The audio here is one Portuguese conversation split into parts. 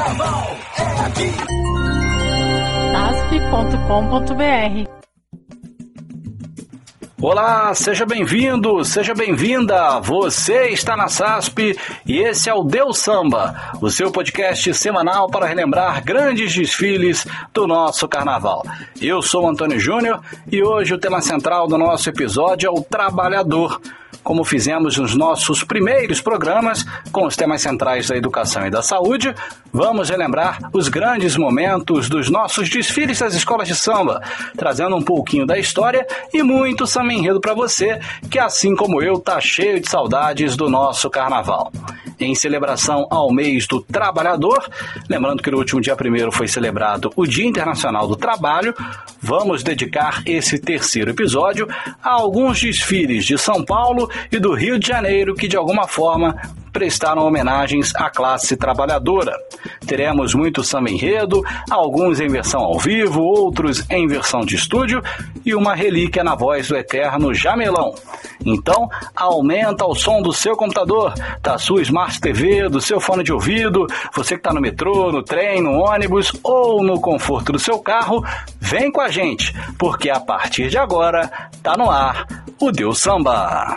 Carnaval é aqui. asp.com.br Olá, seja bem-vindo, seja bem-vinda. Você está na SASP e esse é o Deus Samba, o seu podcast semanal para relembrar grandes desfiles do nosso carnaval. Eu sou Antônio Júnior e hoje o tema central do nosso episódio é o trabalhador como fizemos nos nossos primeiros programas com os temas centrais da educação e da saúde, vamos relembrar os grandes momentos dos nossos desfiles das escolas de samba, trazendo um pouquinho da história e muito samba enredo para você, que assim como eu tá cheio de saudades do nosso carnaval. Em celebração ao mês do trabalhador, lembrando que no último dia 1 foi celebrado o Dia Internacional do Trabalho, vamos dedicar esse terceiro episódio a alguns desfiles de São Paulo e do Rio de Janeiro que de alguma forma prestaram homenagens à classe trabalhadora. Teremos muito samba enredo, alguns em versão ao vivo, outros em versão de estúdio e uma relíquia na voz do eterno Jamelão. Então, aumenta o som do seu computador, da sua Smart TV, do seu fone de ouvido, você que está no metrô, no trem, no ônibus ou no conforto do seu carro, vem com a gente, porque a partir de agora tá no ar o Deus Samba.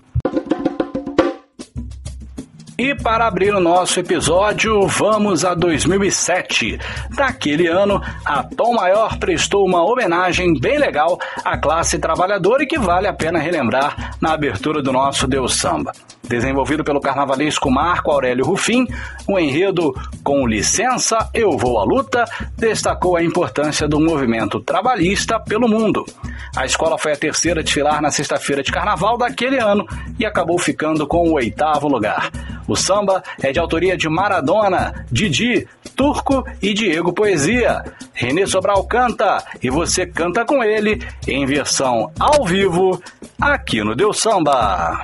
E para abrir o nosso episódio, vamos a 2007. Naquele ano, a Tom Maior prestou uma homenagem bem legal à classe trabalhadora e que vale a pena relembrar na abertura do nosso Deus Samba. Desenvolvido pelo carnavalesco Marco Aurélio Rufim, o enredo Com licença, eu vou à luta destacou a importância do movimento trabalhista pelo mundo. A escola foi a terceira a desfilar na sexta-feira de carnaval daquele ano e acabou ficando com o oitavo lugar. O samba é de autoria de Maradona, Didi, Turco e Diego Poesia. Renê Sobral canta e você canta com ele em versão ao vivo aqui no Deus Samba.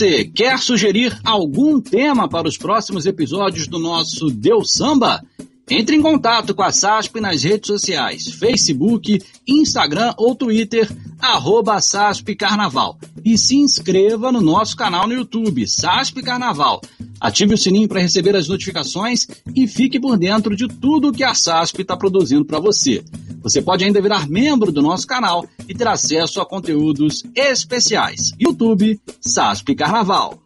você, quer sugerir algum tema para os próximos episódios do nosso Deus Samba? Entre em contato com a SASP nas redes sociais, Facebook, Instagram ou Twitter, arroba SASP Carnaval. E se inscreva no nosso canal no YouTube, SASP Carnaval. Ative o sininho para receber as notificações e fique por dentro de tudo que a SASP está produzindo para você. Você pode ainda virar membro do nosso canal e ter acesso a conteúdos especiais. YouTube, SASP Carnaval.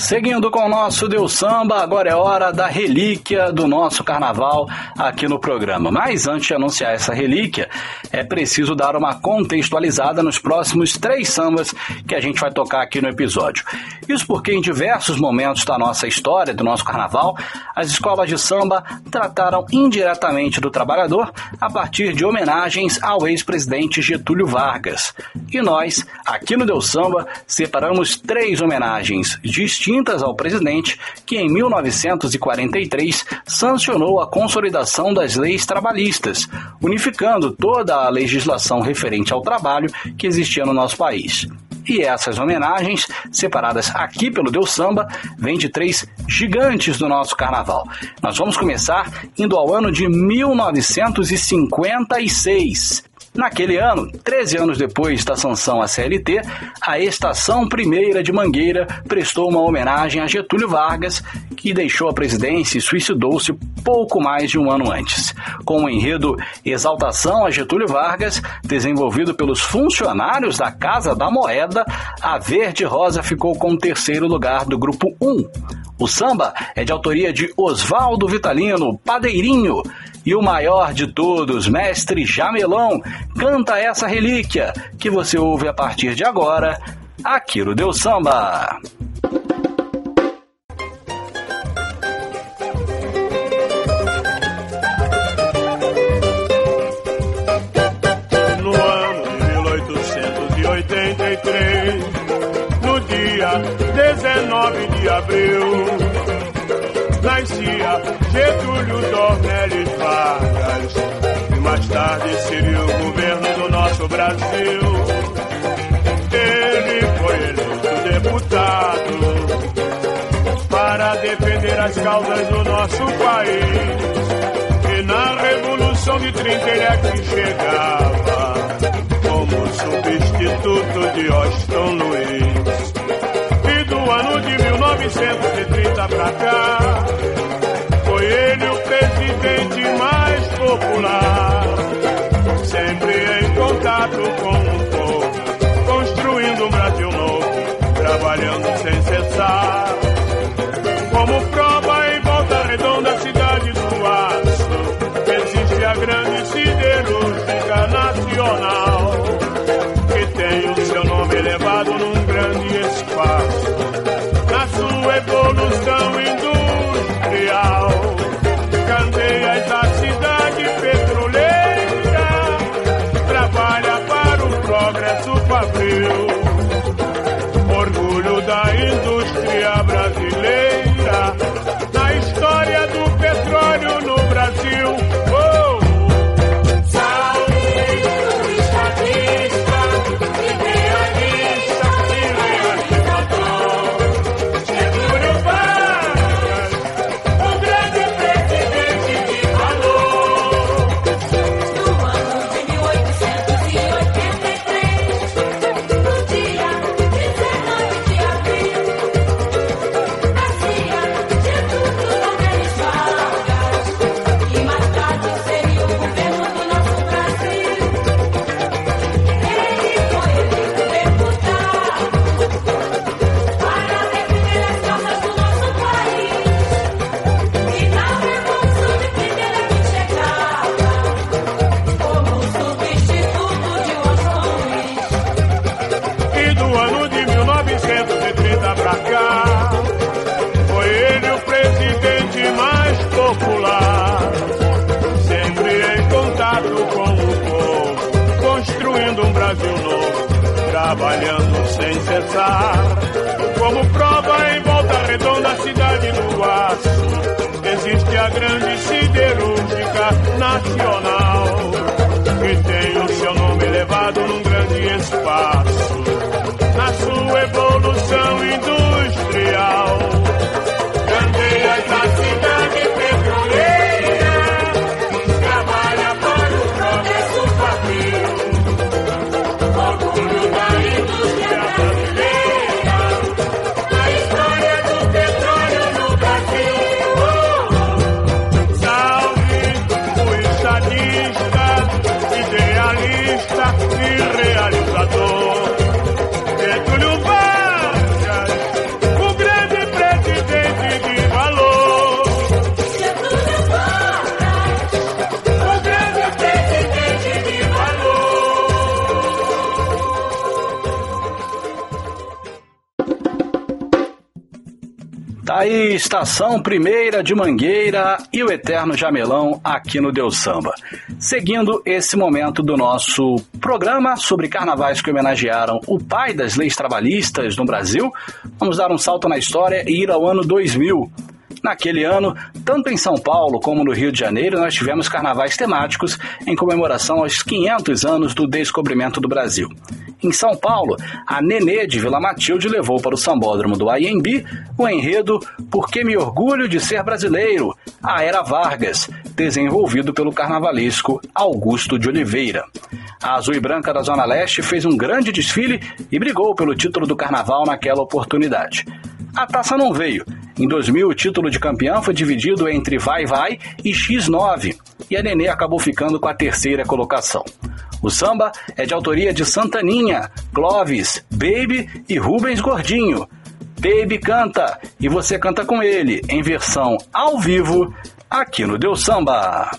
Seguindo com o nosso Deus Samba, agora é hora da relíquia do nosso carnaval aqui no programa. Mas antes de anunciar essa relíquia, é preciso dar uma contextualizada nos próximos três sambas que a gente vai tocar aqui no episódio. Isso porque em diversos momentos da nossa história, do nosso carnaval, as escolas de samba trataram indiretamente do trabalhador a partir de homenagens ao ex-presidente Getúlio Vargas. E nós, aqui no Deus Samba, separamos três homenagens distintas ao presidente que em 1943 sancionou a consolidação das leis trabalhistas, unificando toda a legislação referente ao trabalho que existia no nosso país. E essas homenagens, separadas aqui pelo Deus Samba, vêm de três gigantes do nosso carnaval. Nós vamos começar indo ao ano de 1956. Naquele ano, 13 anos depois da sanção à CLT, a Estação Primeira de Mangueira prestou uma homenagem a Getúlio Vargas, que deixou a presidência e suicidou-se pouco mais de um ano antes. Com o enredo Exaltação a Getúlio Vargas, desenvolvido pelos funcionários da Casa da Moeda, a Verde Rosa ficou com o terceiro lugar do grupo 1. O samba é de autoria de Oswaldo Vitalino, Padeirinho, e o maior de todos, mestre Jamelão, canta essa relíquia que você ouve a partir de agora aqui no Deus Samba. no ano de 1883, no dia 19 de abril, nascia Getúlio Dornelles Vargas, e mais tarde seria o governo do nosso Brasil. Ele foi eleito deputado para defender as causas do nosso país. E na Revolução de 30 ele aqui chegava como substituto de Austin Luiz. Ano de 1930 pra cá, foi ele o presidente mais popular. Sempre em contato com o povo, construindo um Brasil novo, trabalhando orgulho da indústria brasileira. Cessar. Como prova em volta redonda, cidade do aço, existe a grande siderúrgica nacional, que tem o seu nome elevado num grande espaço, na sua evolução industrial. Candeias da cidade aí, estação primeira de Mangueira e o Eterno Jamelão aqui no Deus Samba. Seguindo esse momento do nosso programa sobre carnavais que homenagearam o pai das leis trabalhistas no Brasil, vamos dar um salto na história e ir ao ano 2000. Naquele ano, tanto em São Paulo como no Rio de Janeiro, nós tivemos carnavais temáticos em comemoração aos 500 anos do descobrimento do Brasil. Em São Paulo, a Nenê de Vila Matilde levou para o sambódromo do IMB o enredo Por que me orgulho de ser brasileiro, a Era Vargas, desenvolvido pelo carnavalesco Augusto de Oliveira. A Azul e Branca da Zona Leste fez um grande desfile e brigou pelo título do carnaval naquela oportunidade. A taça não veio. Em 2000, o título de campeão foi dividido entre Vai Vai e X9, e a Nenê acabou ficando com a terceira colocação. O samba é de autoria de Santaninha, Clóvis, Baby e Rubens Gordinho. Baby canta e você canta com ele, em versão ao vivo, aqui no Deus Samba.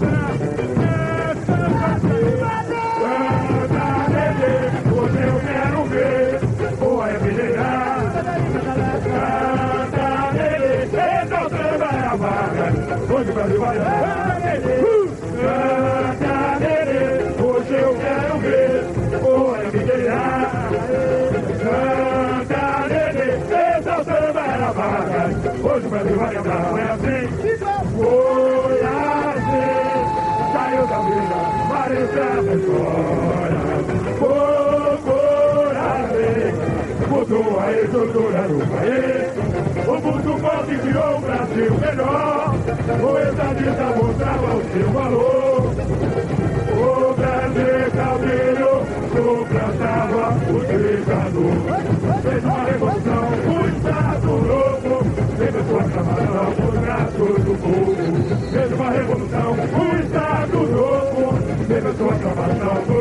Da vida, parecendo a história. Por coragem, mudou a estrutura do país. O mundo forte criou o Brasil melhor. O estadista mostrava o seu valor. O Brasil Caldeiro suplantava o ditador. Fez uma revolução, o Estado Novo. Teve sua aclamação por braços do povo.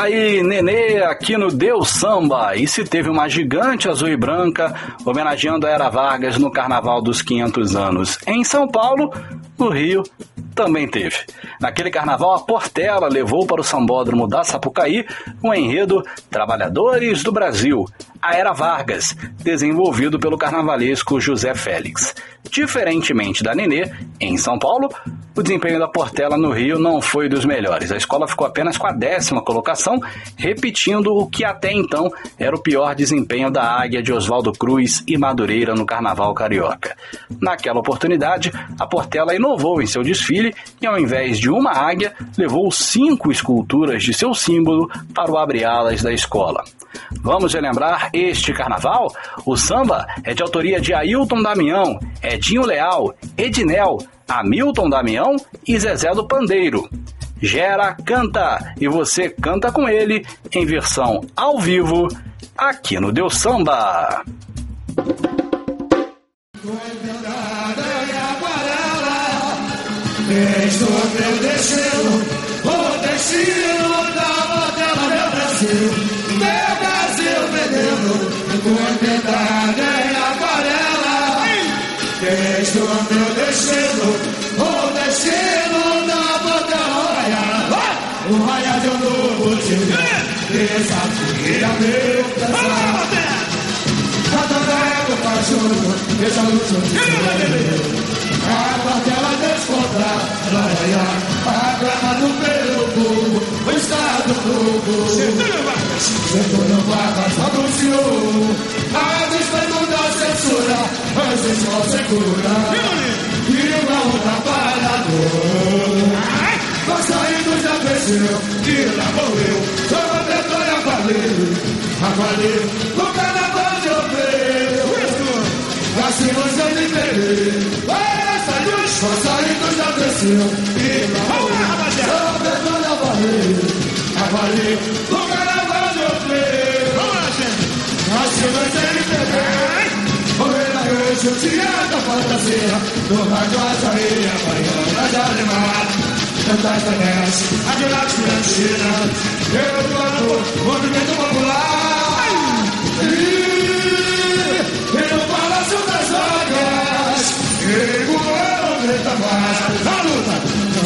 Aí, Nenê, aqui no Deus Samba. E se teve uma gigante azul e branca homenageando a Era Vargas no Carnaval dos 500 anos em São Paulo, no Rio também teve. Naquele carnaval, a Portela levou para o sambódromo da Sapucaí o um enredo Trabalhadores do Brasil, a Era Vargas, desenvolvido pelo carnavalesco José Félix. Diferentemente da Nenê, em São Paulo, o desempenho da Portela no Rio não foi dos melhores. A escola ficou apenas com a décima colocação, repetindo o que até então era o pior desempenho da Águia de Oswaldo Cruz e Madureira no Carnaval Carioca. Naquela oportunidade, a Portela inovou em seu desfile e, ao invés de uma águia, levou cinco esculturas de seu símbolo para o abre-alas da escola. Vamos relembrar este carnaval? O samba é de autoria de Ailton Damião, Edinho Leal, Edinel, Hamilton Damião e Zezé do Pandeiro. Gera canta e você canta com ele em versão ao vivo aqui no Deus Samba. meu destino, o destino da modela, meu Brasil, meu Brasil veneno, tua verdade dia, desafia meu pesar. Cada vez eu faço, deixa a luz a quartela descontrada, a grama do pelo povo, o Estado novo. Setor vagas anunciou, a despeito da censura, mas só segura. E o trabalhador. Nós saímos da pressão, que lá morreu, só a a valeu, no carnaval de ovelho. Assim você me perder. Passarinhos já cresceu e Vamos lá! Só a valer, a valer, no carnaval de outro. Vamos lá, gente! Nós que vai ter que beber. Morrer na noite, o teatro da fantasia. No rádio, a areia, amanhã, na alemã. Cantar internet, a virada estudantina. Eu do movimento popular. E, no Palácio das Águias. E preta mais. A luta,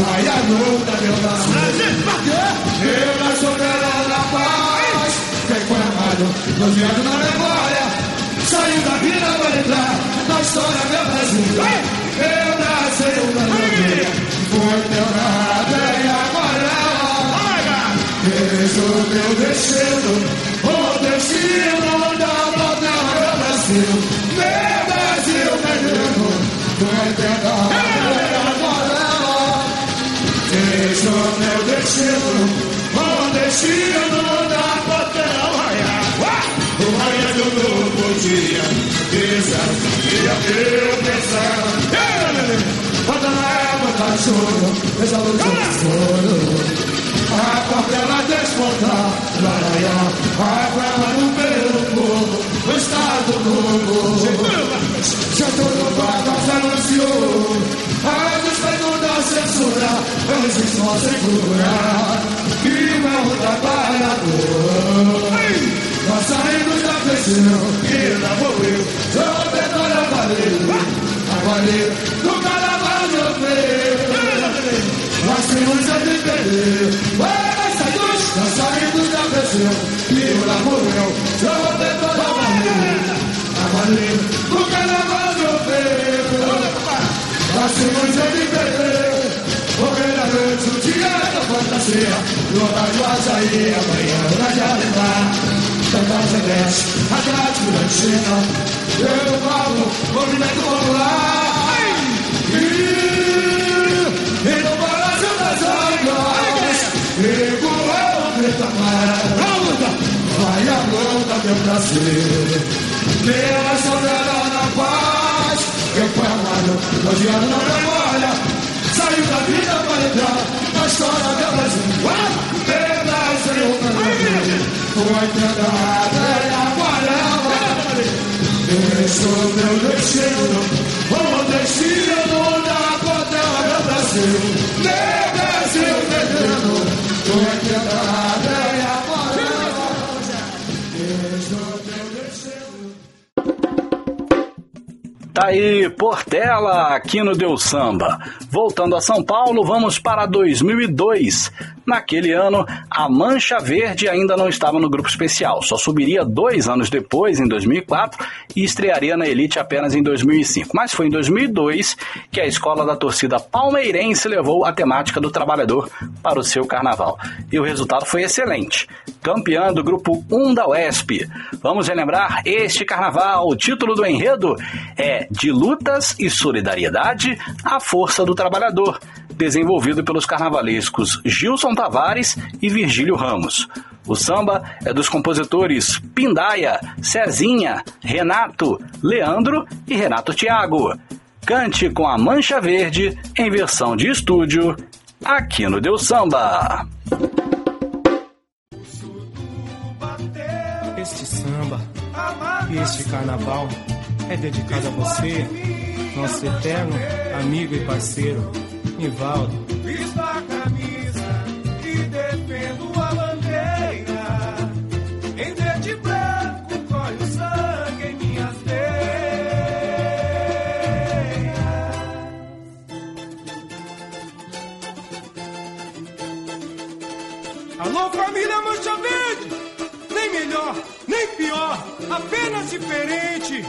vai a luta, meu Brasil. Eu na soberana da paz. Quem foi amado, baseado na memória. Saiu da vida para entrar na história, meu Brasil. O meu destino, o destino da batalha, meu Brasil. Meu Brasil, menino, foi teu nada. Deixa o meu destino, o destino da potência raiar. O raio do novo dia, desafia meu pensar. Quando na água cachorro, veja a luz do. A portela despontar, laraiá, a grama no pelo fogo, o estado novo. Já todo vagas anunciou a despeito da censura, antes só segurar que o é o trabalhador. Nós saímos da pressão e lá vou eu, sou petróleo a valer, a valer, no carnaval eu vejo. Nós temos a de perder, mas saímos, nós saímos da pressão e lá vou eu, sou petróleo a valer, a valer, no carnaval eu vejo. Nascemos de beber Morrer a noite, o dia da fantasia No rádio açaí, amanhã na Jardim Tanta celeste, Atlético da China Eu falo, movimento popular e meu prazer Pela soberana paz quem foi amado, odiado na memória Saiu da vida para entrar na história do Brasil o caminho Foi cantada em aquarela Deixou meu destino O destino da potela do Brasil Meu Brasil veneno Foi cantada Tá aí, Portela, aqui no Deus Samba. Voltando a São Paulo, vamos para 2002. Naquele ano, a Mancha Verde ainda não estava no grupo especial, só subiria dois anos depois, em 2004, e estrearia na Elite apenas em 2005. Mas foi em 2002 que a escola da torcida palmeirense levou a temática do trabalhador para o seu carnaval. E o resultado foi excelente. Campeã do grupo 1 da UESP. Vamos relembrar este carnaval. O título do enredo é De Lutas e Solidariedade, a Força do Trabalhador desenvolvido pelos carnavalescos Gilson Tavares e Virgílio Ramos. O samba é dos compositores Pindaia, Cezinha, Renato, Leandro e Renato Tiago. Cante com a Mancha Verde em versão de estúdio, aqui no Deus Samba. Este samba e este carnaval é dedicado a você, nosso eterno amigo e parceiro Nivaldo. Visto a camisa e defendo a bandeira. Em verde e branco corre o sangue em minhas veias. Alô, família Mancha Verde! Nem melhor, nem pior, apenas diferente.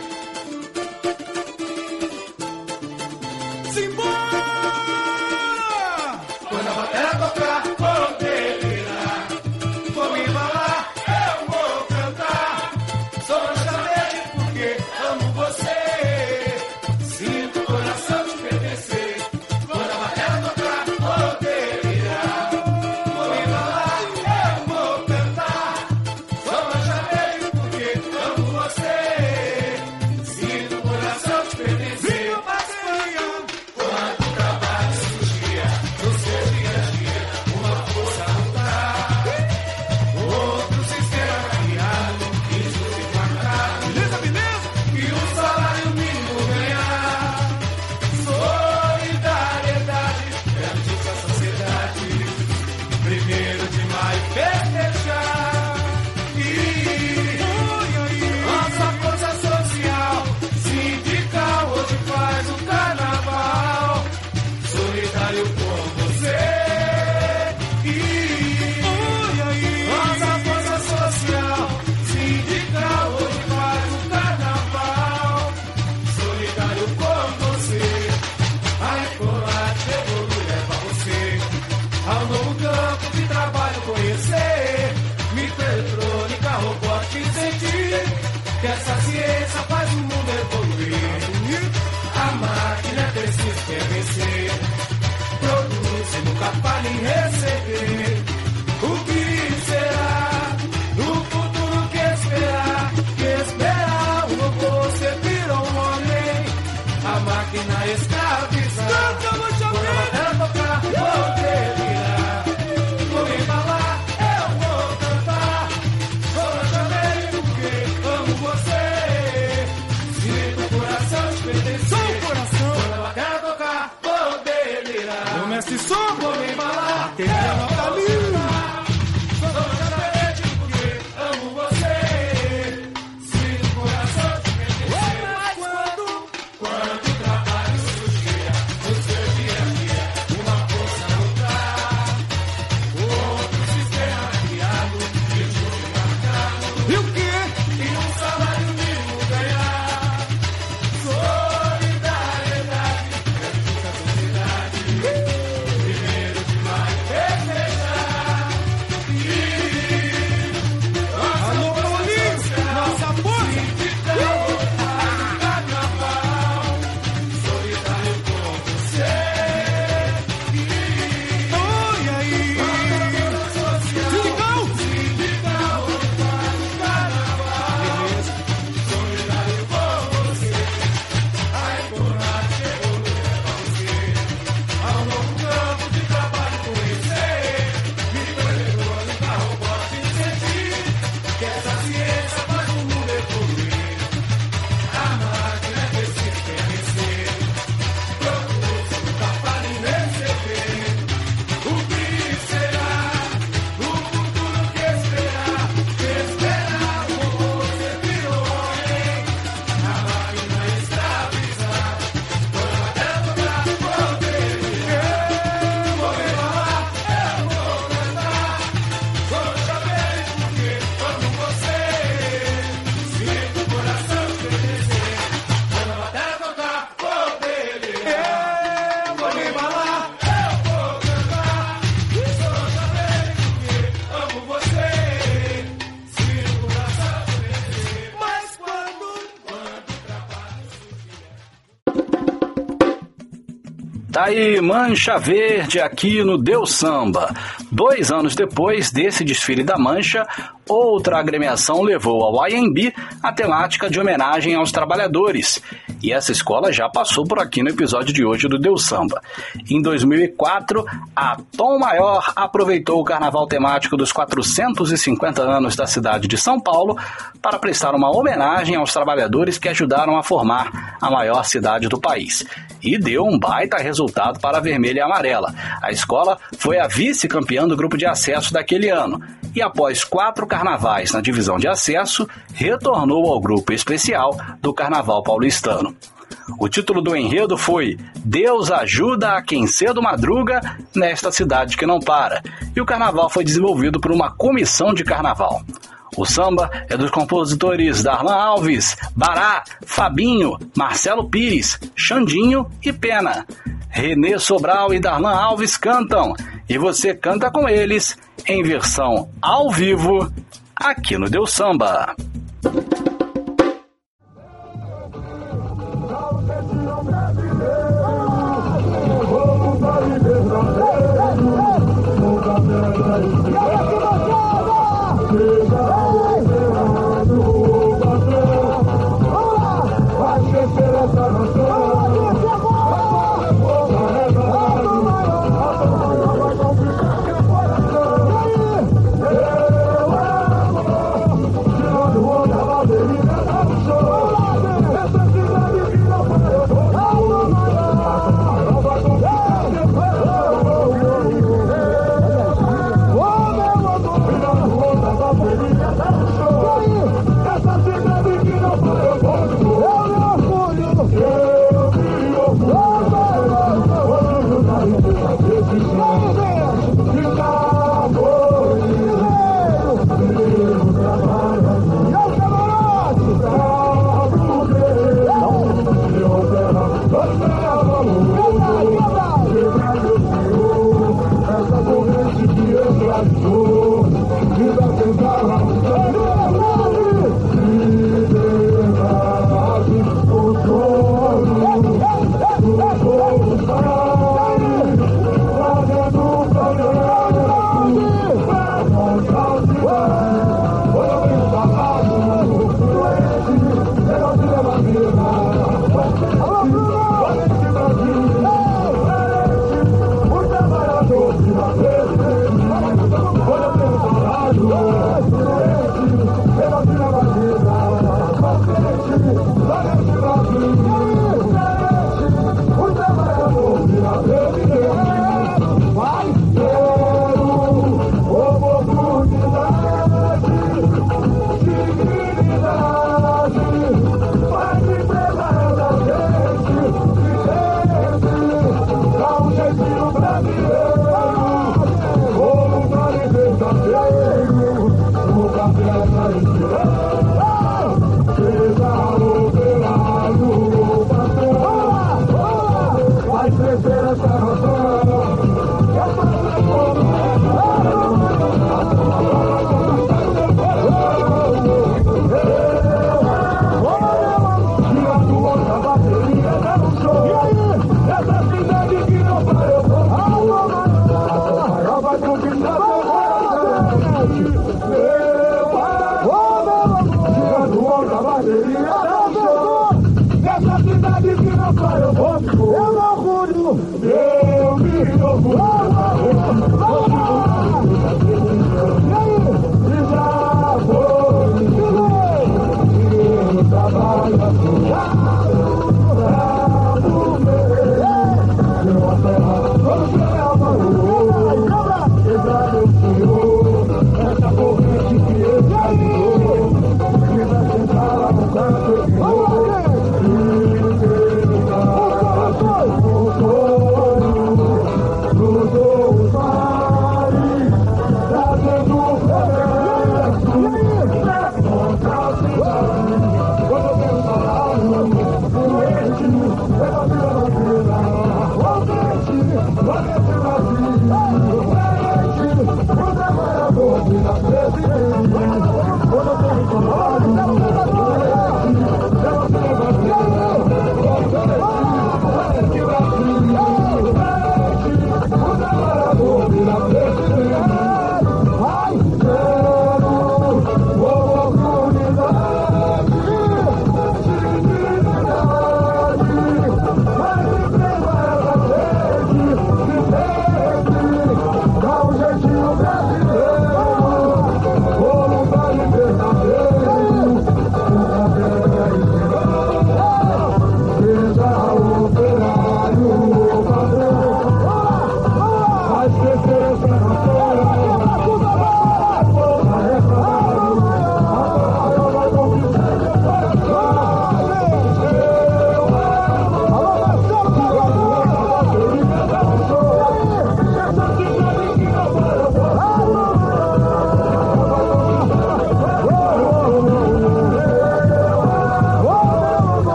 Aí Mancha Verde aqui no Deus Samba. Dois anos depois desse desfile da Mancha, outra agremiação levou ao IMB a temática de homenagem aos trabalhadores. E essa escola já passou por aqui no episódio de hoje do Deus Samba. Em 2004, a Tom Maior aproveitou o carnaval temático dos 450 anos da cidade de São Paulo para prestar uma homenagem aos trabalhadores que ajudaram a formar a maior cidade do país. E deu um baita resultado para a vermelha e amarela. A escola foi a vice-campeã do grupo de acesso daquele ano e, após quatro carnavais na divisão de acesso, retornou ao grupo especial do Carnaval Paulistano. O título do enredo foi Deus ajuda a quem cedo madruga nesta cidade que não para. E o carnaval foi desenvolvido por uma comissão de carnaval. O samba é dos compositores Darlan Alves, Bará, Fabinho, Marcelo Pires, Xandinho e Pena. Renê Sobral e Darlan Alves cantam e você canta com eles em versão ao vivo aqui no Deus Samba.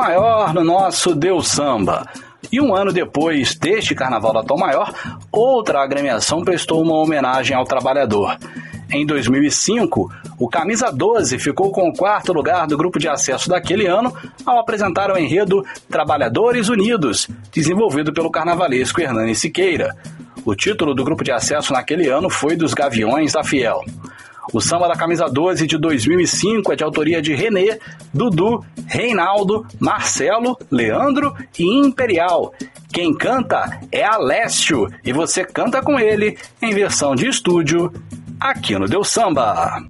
Maior no nosso Deus Samba. E um ano depois deste Carnaval da Tom Maior, outra agremiação prestou uma homenagem ao trabalhador. Em 2005, o Camisa 12 ficou com o quarto lugar do grupo de acesso daquele ano ao apresentar o enredo Trabalhadores Unidos, desenvolvido pelo carnavalesco Hernani Siqueira. O título do grupo de acesso naquele ano foi dos Gaviões da Fiel. O samba da camisa 12 de 2005 é de autoria de Renê, Dudu, Reinaldo, Marcelo, Leandro e Imperial. Quem canta é Alessio e você canta com ele em versão de estúdio aqui no Deu Samba.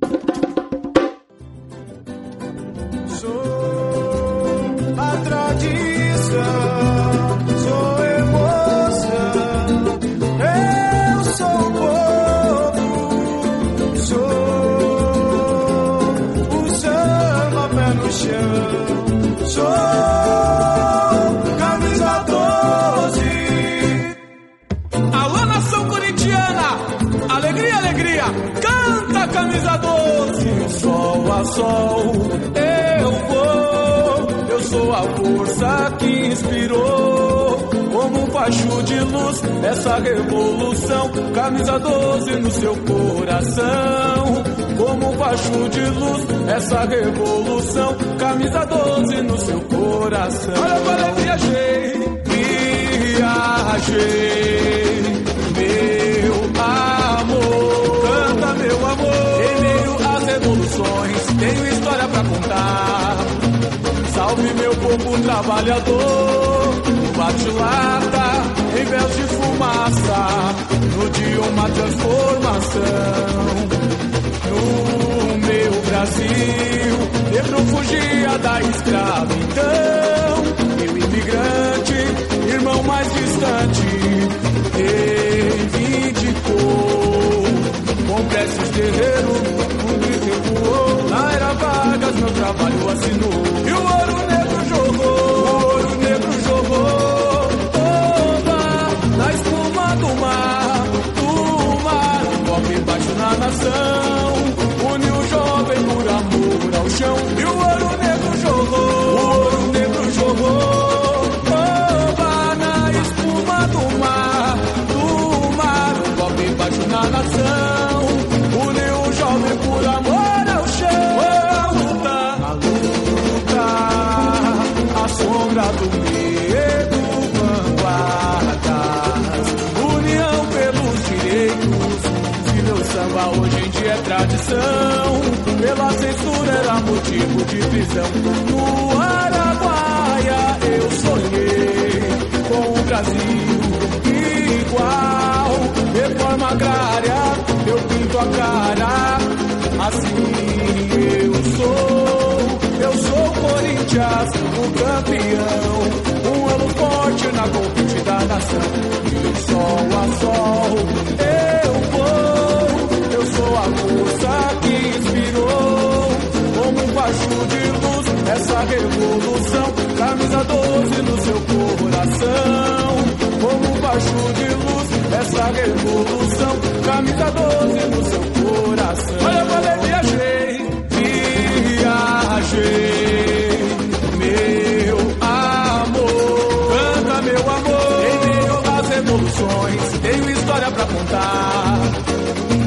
Sou a tradição. Sol eu vou. Eu sou a força que inspirou. Como um facho de luz, essa revolução. Camisa 12 no seu coração. Como um facho de luz, essa revolução. Camisa 12 no seu coração. Olha eu viajei, viajei. Meu amor, tenho história pra contar. Salve meu povo trabalhador, bate-lata, em véus de fumaça, no dia uma transformação. No meu Brasil, negro fugia da escravidão, meu imigrante, irmão mais distante, reivindicou. Com preces guerreiro, ecoou. Na era Vargas, meu trabalho assinou. E o ouro negro jogou, de. No Araguaia eu sonhei com o Brasil igual. Reforma agrária, eu pinto a cara. Assim eu sou, eu sou Corinthians, o campeão. Um ano forte na conquista da nação. E sol a sol, eu vou. Eu sou a força que inspirou. Como um facho de essa revolução. Camisa 12 no seu coração. Como um facho de luz, essa revolução. Camisa 12 no seu coração. Olha, falei, viajei, viajei. Meu amor, canta meu amor. Em meio às revoluções, tenho história pra contar.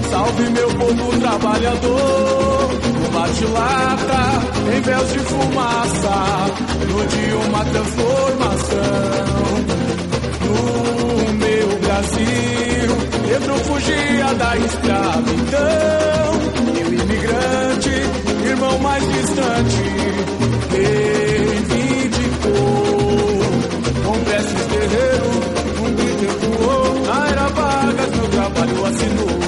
Salve meu povo trabalhador, no bate-lata, em véus de fumaça, no dia uma transformação. No meu Brasil, negro fugia da escravidão, e o imigrante, irmão mais distante, reivindicou. Com preces guerreiro, um grito ecoou, na era Vargas meu trabalho assinou.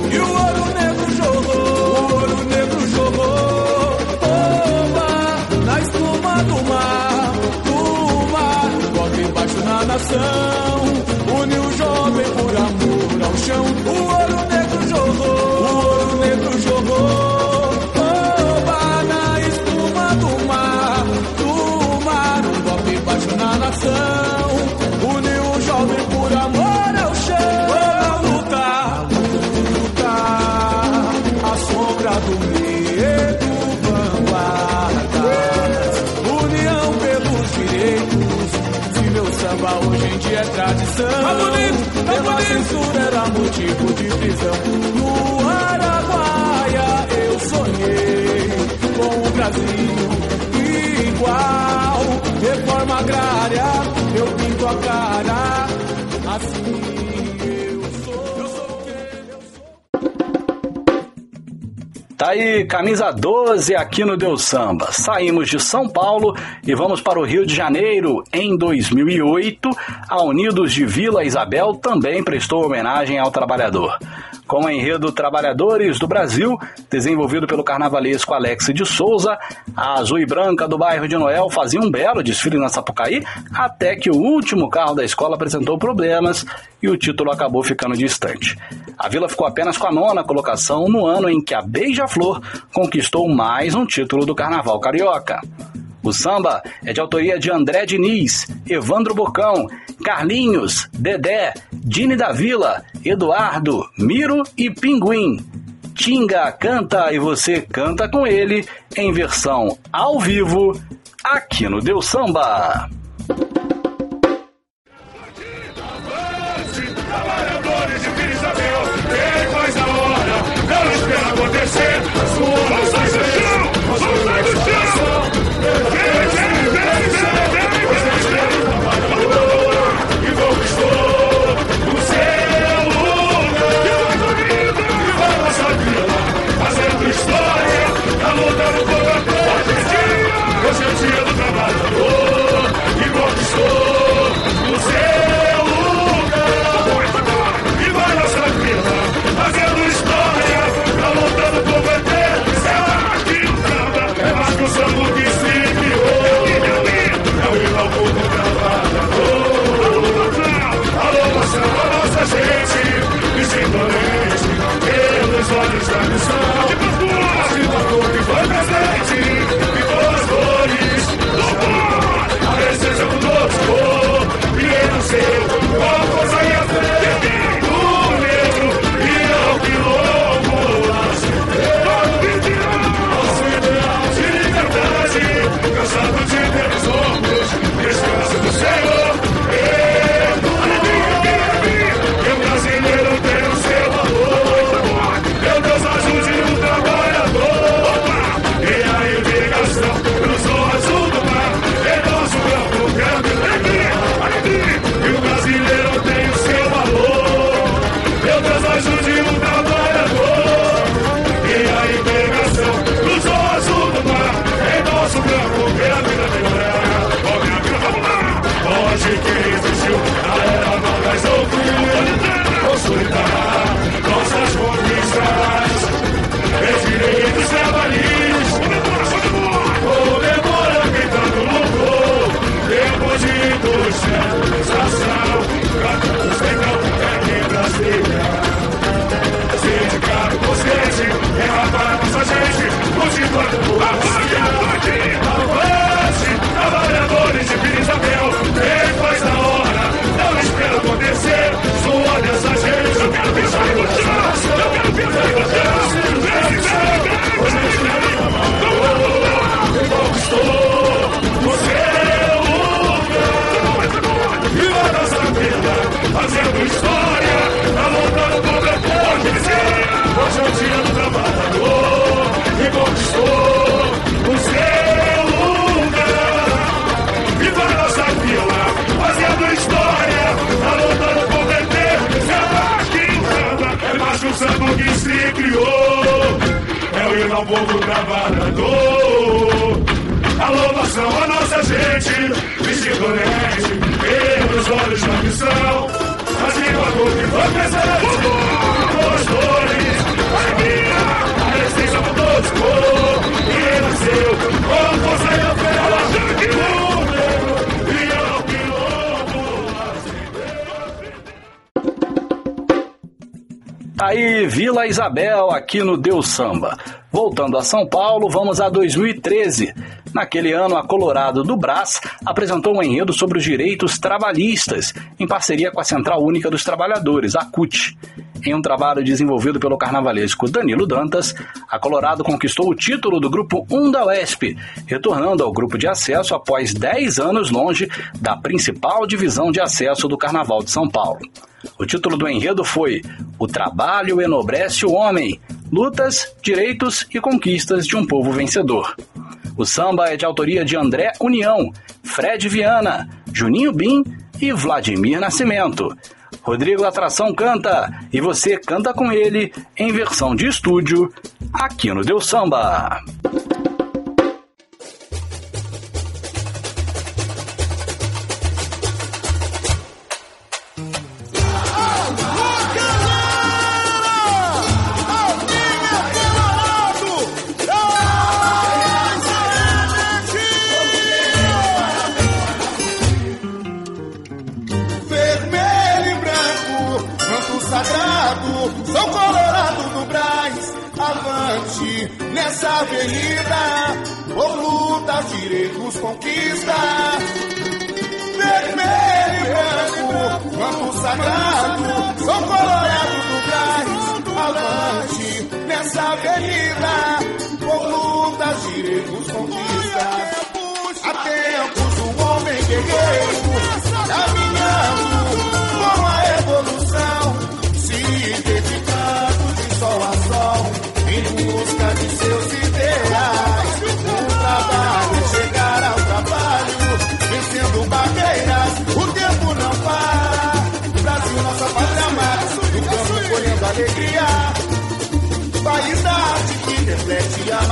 camisa 12 aqui no Deus Samba. Saímos de São Paulo e vamos para o Rio de Janeiro. Em 2008, a Unidos de Vila Isabel também prestou homenagem ao trabalhador com o enredo Trabalhadores do Brasil, desenvolvido pelo carnavalesco Alex de Souza. A azul e branca do bairro de Noel fazia um belo desfile na Sapucaí, até que o último carro da escola apresentou problemas e o título acabou ficando distante. A vila ficou apenas com a nona colocação no ano em que a Beija-Flor conquistou mais um título do Carnaval Carioca. O samba é de autoria de André Diniz, Evandro Bocão, Carlinhos, Dedé, Dini da Vila, Eduardo, Miro e Pinguim. Tinga canta e você canta com ele em versão ao vivo aqui no Deu Samba. Isabel aqui no Deus Samba. Voltando a São Paulo, vamos a 2013. Naquele ano, a Colorado do Brás apresentou um enredo sobre os direitos trabalhistas, em parceria com a Central Única dos Trabalhadores, a CUT. Em um trabalho desenvolvido pelo carnavalesco Danilo Dantas, a Colorado conquistou o título do Grupo 1 da UESP, retornando ao grupo de acesso após 10 anos longe da principal divisão de acesso do Carnaval de São Paulo. O título do enredo foi O Trabalho Enobrece o Homem: Lutas, Direitos e Conquistas de um Povo Vencedor. O samba é de autoria de André União, Fred Viana, Juninho Bim e Vladimir Nascimento. Rodrigo Atração canta e você canta com ele em versão de estúdio aqui no Deu Samba.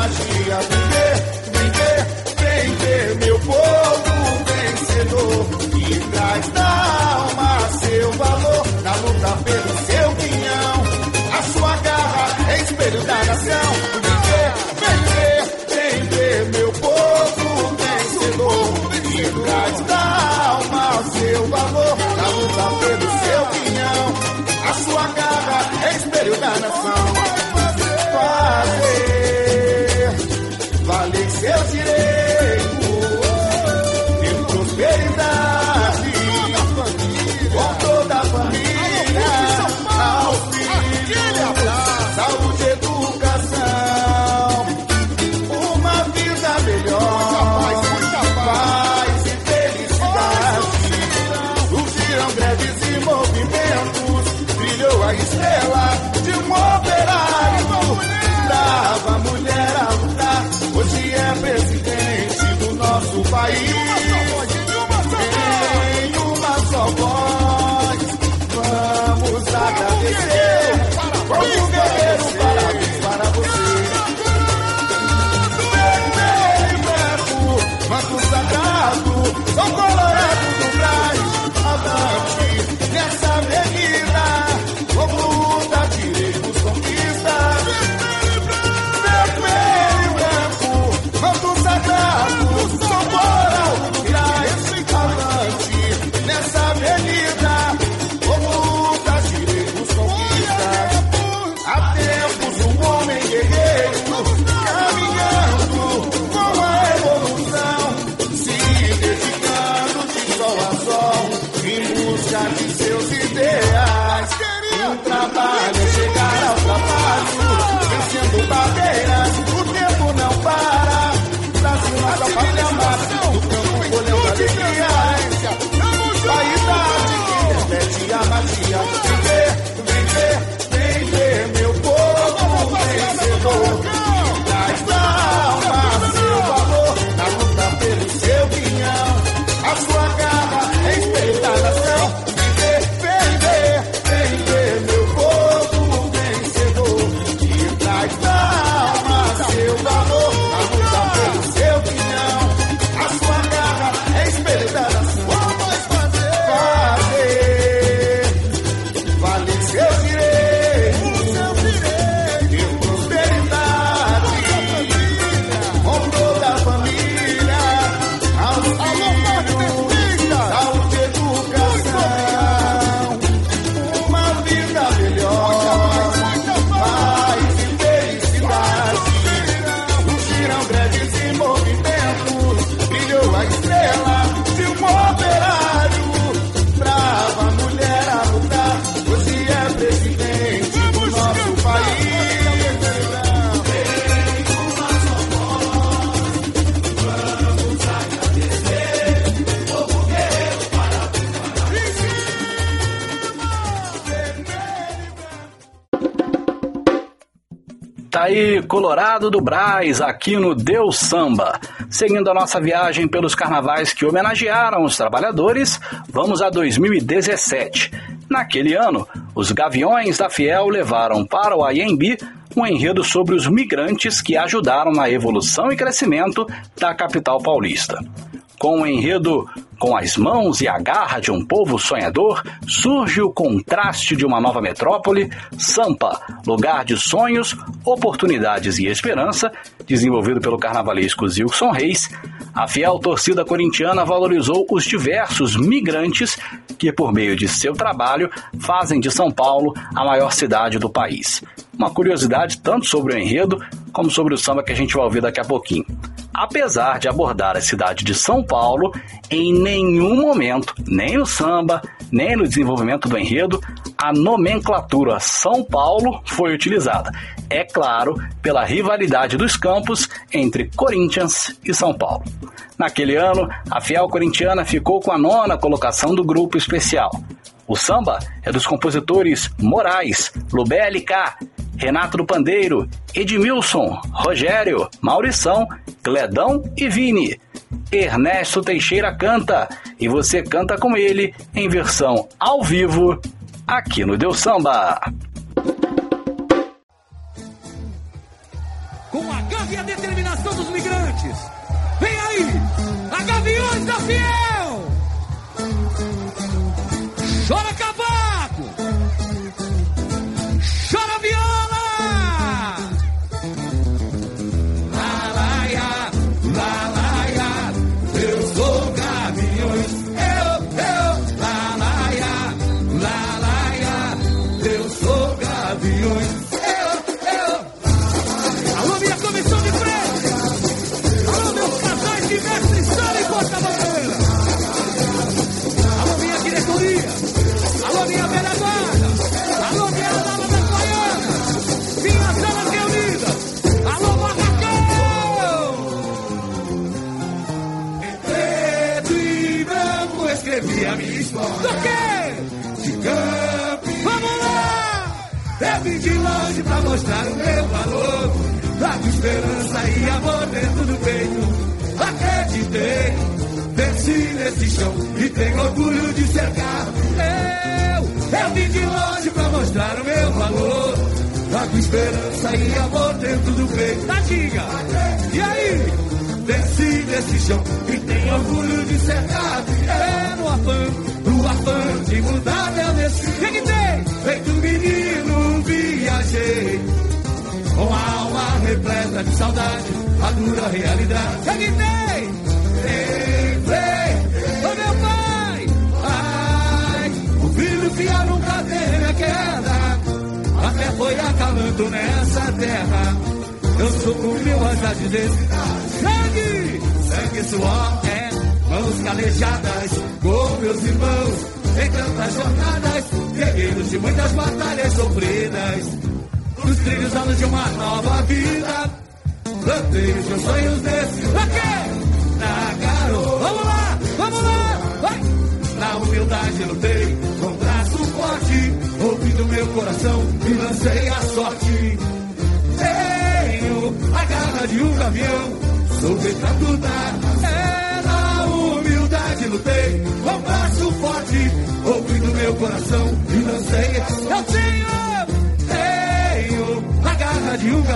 Magia. Vem ver, vem ver, meu povo vencedor. E traz da alma seu valor, na luta pelo seu quinhão. A sua garra é espelho da nação. Vem ver, vem ver, vem ver, meu povo vencedor. E traz da alma seu valor, na luta pelo seu pinhão. A sua garra é espelho da nação. Nosso país. Colorado do Braz, aqui no Deus Samba. Seguindo a nossa viagem pelos carnavais que homenagearam os trabalhadores, vamos a 2017. Naquele ano, os Gaviões da Fiel levaram para o IMB um enredo sobre os migrantes que ajudaram na evolução e crescimento da capital paulista. Com o enredo Com as mãos e a garra de um povo sonhador, surge o contraste de uma nova metrópole, Sampa, lugar de sonhos, oportunidades e esperança, desenvolvido pelo carnavalesco Zilson Reis, a fiel torcida corintiana valorizou os diversos migrantes que, por meio de seu trabalho, fazem de São Paulo a maior cidade do país. Uma curiosidade tanto sobre o enredo como sobre o samba que a gente vai ouvir daqui a pouquinho. Apesar de abordar a cidade de São Paulo, em nenhum momento, nem no samba, nem no desenvolvimento do enredo, a nomenclatura São Paulo foi utilizada. É claro, pela rivalidade dos campos entre Corinthians e São Paulo. Naquele ano, a fiel corintiana ficou com a nona colocação do grupo especial. O samba é dos compositores Moraes, Lubé K, Renato do Pandeiro, Edmilson, Rogério, Maurição, Cledão e Vini. Ernesto Teixeira canta e você canta com ele em versão ao vivo aqui no Deus Samba. Com a garra e a determinação dos migrantes. Vem aí, a Gaviões da Fiel! Chora cavaco!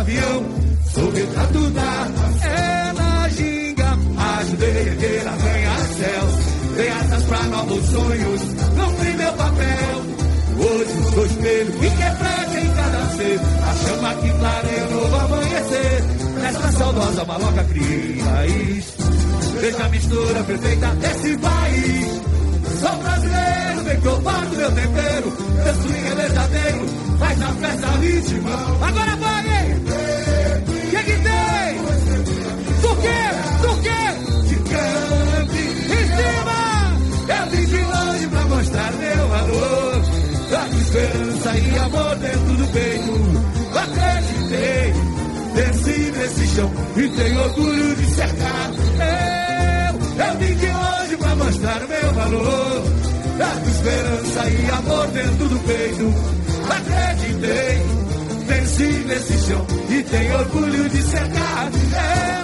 Gavião, sou retrato da na ginga, ajudei a erguer arranha-céus, dei asas pra novos sonhos, cumpri meu papel. Hoje sou espelho e reflete em cada ser a chama que clareia novo amanhecer. Nesta saudosa maloca cria raiz, veja a mistura perfeita desse país. Sou brasileiro, bem provado meu tempero. Meu swing é verdadeiro, faz na festa ritmo. Agora vai, hein? Que que tem? Do quê? Do quê? De campo em cima. Eu vim de longe pra mostrar meu valor. Trago esperança e amor dentro do peito. Acreditei, desci nesse chão e tenho orgulho de cercar. Eu, eu vim de longe mostrar o meu valor. Trago esperança e amor dentro do peito. Acreditei, cresci nesse chão e tenho orgulho de ser carne. É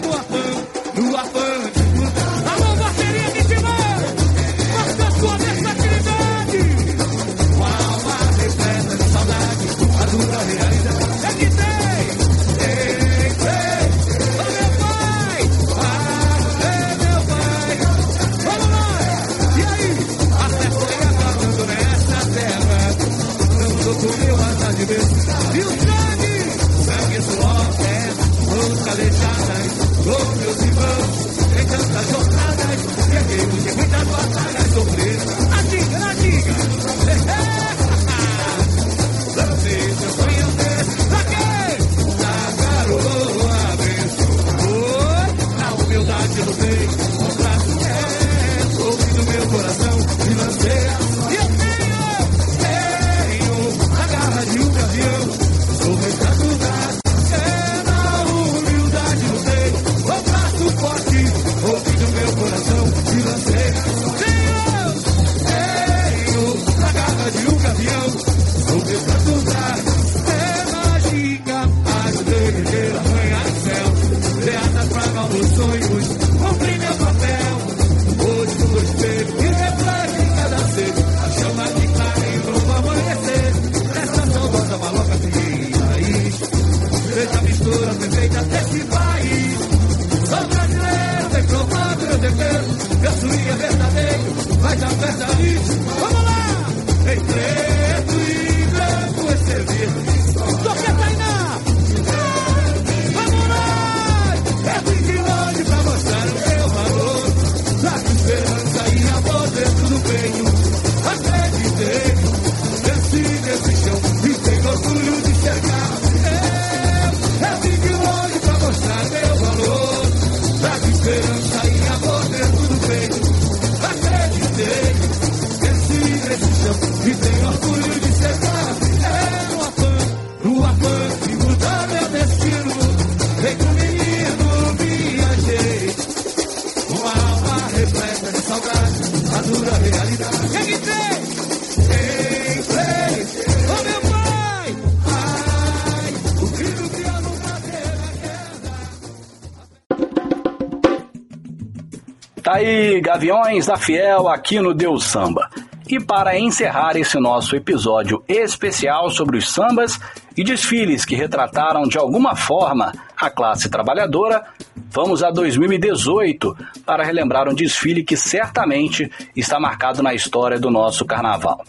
aí, Gaviões da Fiel aqui no Deus Samba. E para encerrar esse nosso episódio especial sobre os sambas e desfiles que retrataram de alguma forma a classe trabalhadora, vamos a 2018 para relembrar um desfile que certamente está marcado na história do nosso carnaval.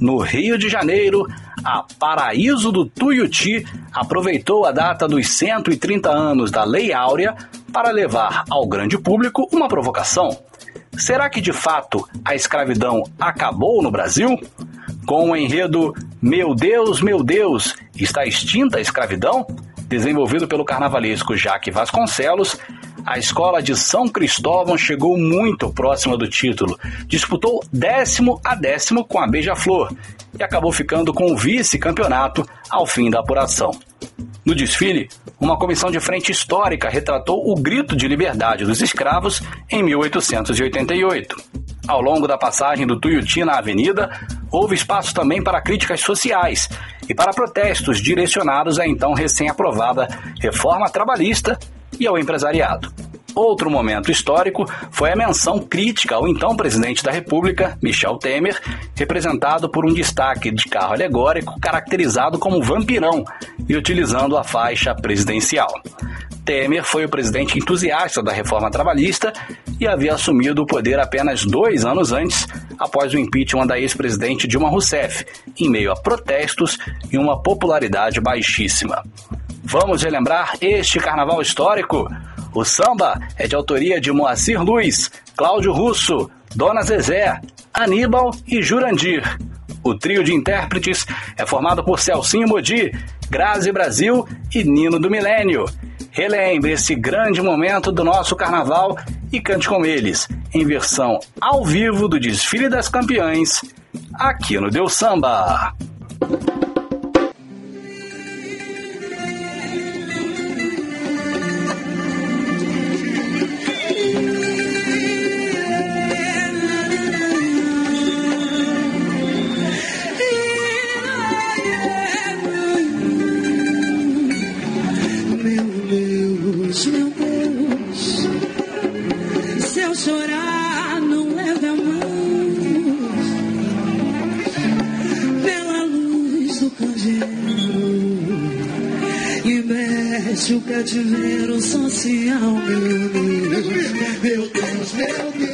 No Rio de Janeiro, a Paraíso do Tuiuti aproveitou a data dos 130 anos da Lei Áurea para levar ao grande público uma provocação. Será que de fato a escravidão acabou no Brasil? Com o enredo Meu Deus, meu Deus, está extinta a escravidão? Desenvolvido pelo carnavalesco Jaque Vasconcelos, a escola de São Cristóvão chegou muito próxima do título. Disputou décimo a décimo com a Beija-Flor e acabou ficando com o vice-campeonato ao fim da apuração. No desfile, uma comissão de frente histórica retratou o grito de liberdade dos escravos em 1888. Ao longo da passagem do Tuiuti na avenida, houve espaço também para críticas sociais e para protestos direcionados à então recém-aprovada reforma trabalhista e ao empresariado. Outro momento histórico foi a menção crítica ao então presidente da República, Michel Temer, representado por um destaque de carro alegórico caracterizado como vampirão e utilizando a faixa presidencial. Temer foi o presidente entusiasta da reforma trabalhista e havia assumido o poder apenas dois anos antes, após o impeachment da ex-presidente Dilma Rousseff, em meio a protestos e uma popularidade baixíssima. Vamos relembrar este carnaval histórico? O samba é de autoria de Moacir Luiz, Cláudio Russo, Dona Zezé, Aníbal e Jurandir. O trio de intérpretes é formado por Celcinho Modi, Grazi Brasil e Nino do Milênio. Relembre esse grande momento do nosso carnaval e cante com eles, em versão ao vivo do Desfile das Campeãs, aqui no Deus Samba. Chorar não é da mão, pela luz do candeeiro. E mexe o cativeiro social, meu Deus, meu Deus, meu Deus.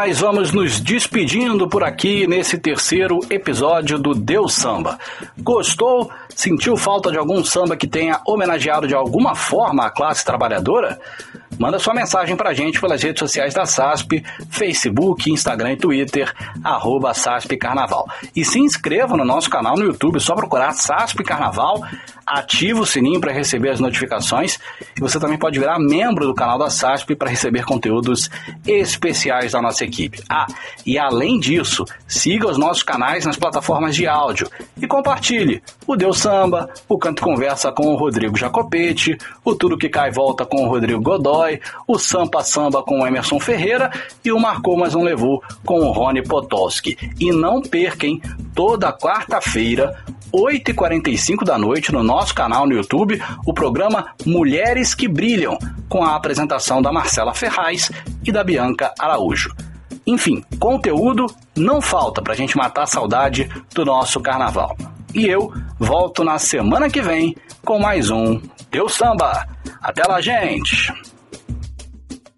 Nós vamos nos despedindo por aqui nesse terceiro episódio do Deus Samba. Gostou? Sentiu falta de algum samba que tenha homenageado de alguma forma a classe trabalhadora? Manda sua mensagem pra gente pelas redes sociais da SASP, Facebook, Instagram e Twitter, arroba SASP Carnaval. E se inscreva no nosso canal no YouTube, só procurar SASP Carnaval, ativa o sininho para receber as notificações e você também pode virar membro do canal da SASP para receber conteúdos especiais da nossa equipe. Ah, e além disso, siga os nossos canais nas plataformas de áudio e compartilhe o Deus Samba, o Canto Conversa com o Rodrigo Jacopete, o Tudo Que Cai Volta com o Rodrigo Godoy, o Sampa Samba com o Emerson Ferreira e o Marcou Mas Não Levou com o Rony Potowski. E não perquem, toda quarta-feira, 8h45 da noite, no nosso canal no YouTube, o programa Mulheres que Brilham, com a apresentação da Marcela Ferraz e da Bianca Araújo. Enfim, conteúdo não falta para a gente matar a saudade do nosso carnaval. E eu volto na semana que vem com mais um Deus Samba. Até lá, gente!